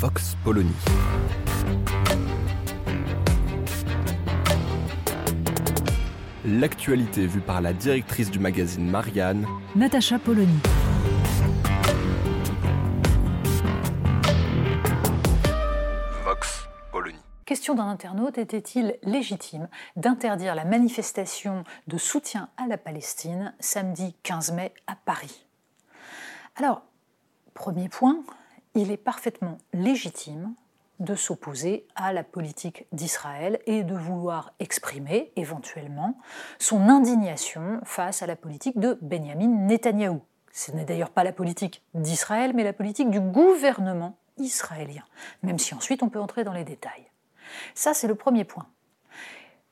Vox Polony. L'actualité vue par la directrice du magazine Marianne, Natacha Polony. Vox Polony. Question d'un internaute était-il légitime d'interdire la manifestation de soutien à la Palestine samedi 15 mai à Paris? Alors, premier point, il est parfaitement légitime de s'opposer à la politique d'Israël et de vouloir exprimer éventuellement son indignation face à la politique de Benjamin Netanyahou. Ce n'est d'ailleurs pas la politique d'Israël, mais la politique du gouvernement israélien, même si ensuite on peut entrer dans les détails. Ça, c'est le premier point.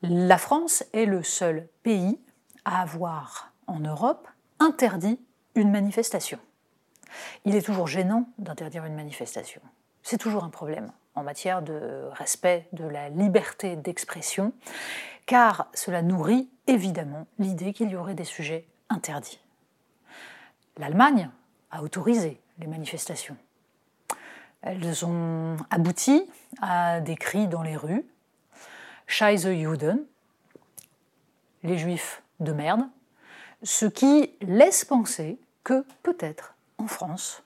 La France est le seul pays à avoir en Europe interdit une manifestation. Il est toujours gênant d'interdire une manifestation. C'est toujours un problème en matière de respect de la liberté d'expression, car cela nourrit évidemment l'idée qu'il y aurait des sujets interdits. L'Allemagne a autorisé les manifestations. Elles ont abouti à des cris dans les rues, Scheiße Juden, les juifs de merde, ce qui laisse penser que peut-être en France,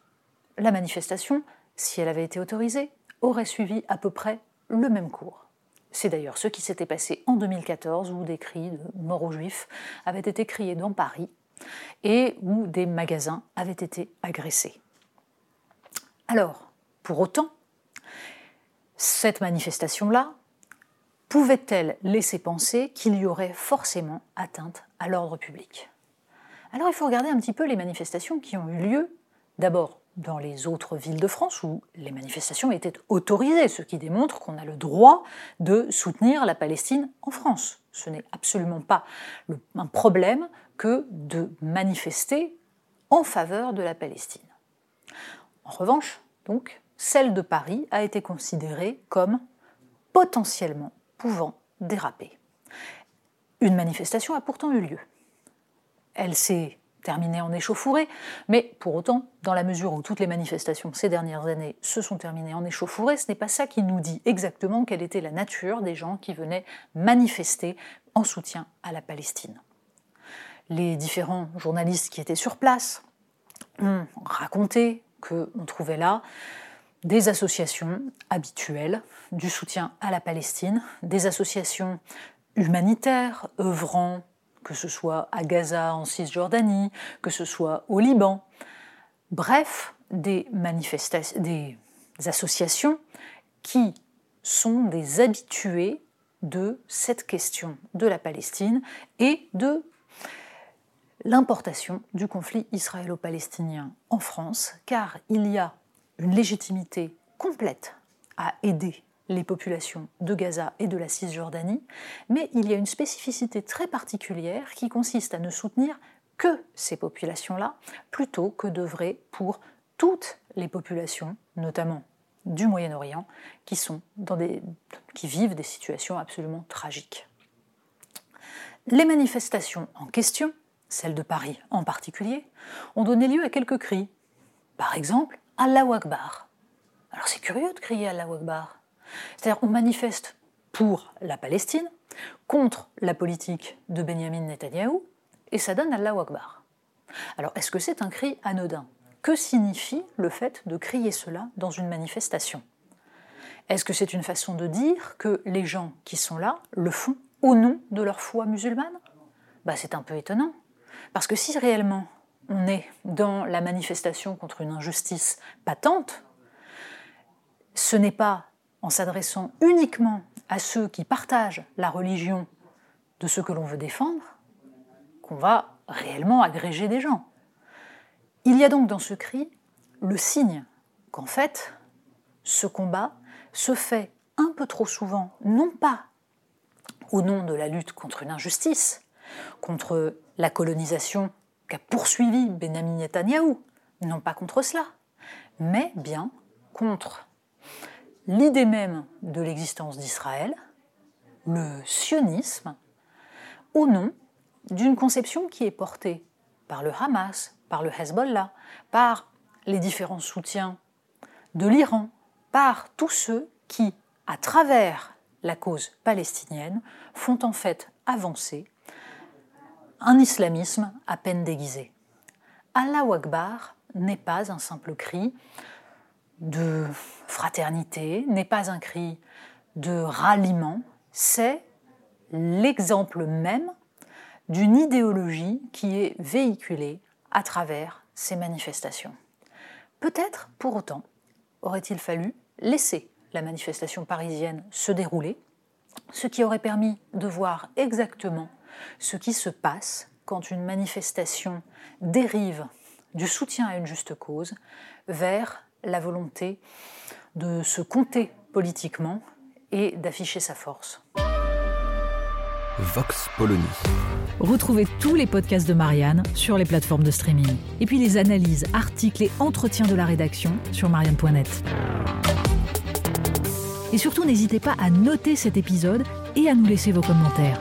la manifestation, si elle avait été autorisée, aurait suivi à peu près le même cours. C'est d'ailleurs ce qui s'était passé en 2014 où des cris de mort aux juifs avaient été criés dans Paris et où des magasins avaient été agressés. Alors, pour autant, cette manifestation-là pouvait-elle laisser penser qu'il y aurait forcément atteinte à l'ordre public? Alors il faut regarder un petit peu les manifestations qui ont eu lieu, d'abord dans les autres villes de France où les manifestations étaient autorisées, ce qui démontre qu'on a le droit de soutenir la Palestine en France. Ce n'est absolument pas un problème que de manifester en faveur de la Palestine. En revanche, donc, celle de Paris a été considérée comme potentiellement pouvant déraper. Une manifestation a pourtant eu lieu. Elle s'est terminé en échauffourée, mais pour autant, dans la mesure où toutes les manifestations ces dernières années se sont terminées en échauffourée, ce n'est pas ça qui nous dit exactement quelle était la nature des gens qui venaient manifester en soutien à la Palestine. Les différents journalistes qui étaient sur place ont raconté qu'on trouvait là des associations habituelles du soutien à la Palestine, des associations humanitaires œuvrant que ce soit à Gaza, en Cisjordanie, que ce soit au Liban. Bref, des, associations qui sont des habitués de cette question de la Palestine et de l'importation du conflit israélo-palestinien en France, car il y a une légitimité complète à aider les populations de Gaza et de la Cisjordanie, mais il y a une spécificité très particulière qui consiste à ne soutenir que ces populations-là, plutôt que d'œuvrer pour toutes les populations, notamment du Moyen-Orient, qui, vivent des situations absolument tragiques. Les manifestations en question, celles de Paris en particulier, ont donné lieu à quelques cris. Par exemple, Allahu Akbar. Alors c'est curieux de crier Allahu Akbar. C'est-à-dire on manifeste pour la Palestine, contre la politique de Benjamin Netanyahou, et ça donne Allahu Akbar. Alors est-ce que c'est un cri anodin? Que signifie le fait de crier cela dans une manifestation? Est-ce que c'est une façon de dire que les gens qui sont là le font au nom de leur foi musulmane? Bah, C'est un peu étonnant. Parce que si réellement on est dans la manifestation contre une injustice patente, ce n'est pas en s'adressant uniquement à ceux qui partagent la religion de ceux que l'on veut défendre, qu'on va réellement agréger des gens. Il y a donc dans ce cri le signe qu'en fait, ce combat se fait un peu trop souvent, non pas au nom de la lutte contre une injustice, contre la colonisation qu'a poursuivi Benjamin Netanyahou, non pas contre cela, mais bien contre l'idée même de l'existence d'Israël, le sionisme, au nom d'une conception qui est portée par le Hamas, par le Hezbollah, par les différents soutiens de l'Iran, par tous ceux qui, à travers la cause palestinienne, font en fait avancer un islamisme à peine déguisé. Allah Akbar n'est pas un simple cri de fraternité, n'est pas un cri de ralliement, c'est l'exemple même d'une idéologie qui est véhiculée à travers ces manifestations. Peut-être, pour autant, aurait-il fallu laisser la manifestation parisienne se dérouler, ce qui aurait permis de voir exactement ce qui se passe quand une manifestation dérive du soutien à une juste cause vers la volonté de se compter politiquement et d'afficher sa force. Vox Polony. Retrouvez tous les podcasts de Marianne sur les plateformes de streaming. Et puis les analyses, articles et entretiens de la rédaction sur marianne.net. Et surtout, n'hésitez pas à noter cet épisode et à nous laisser vos commentaires.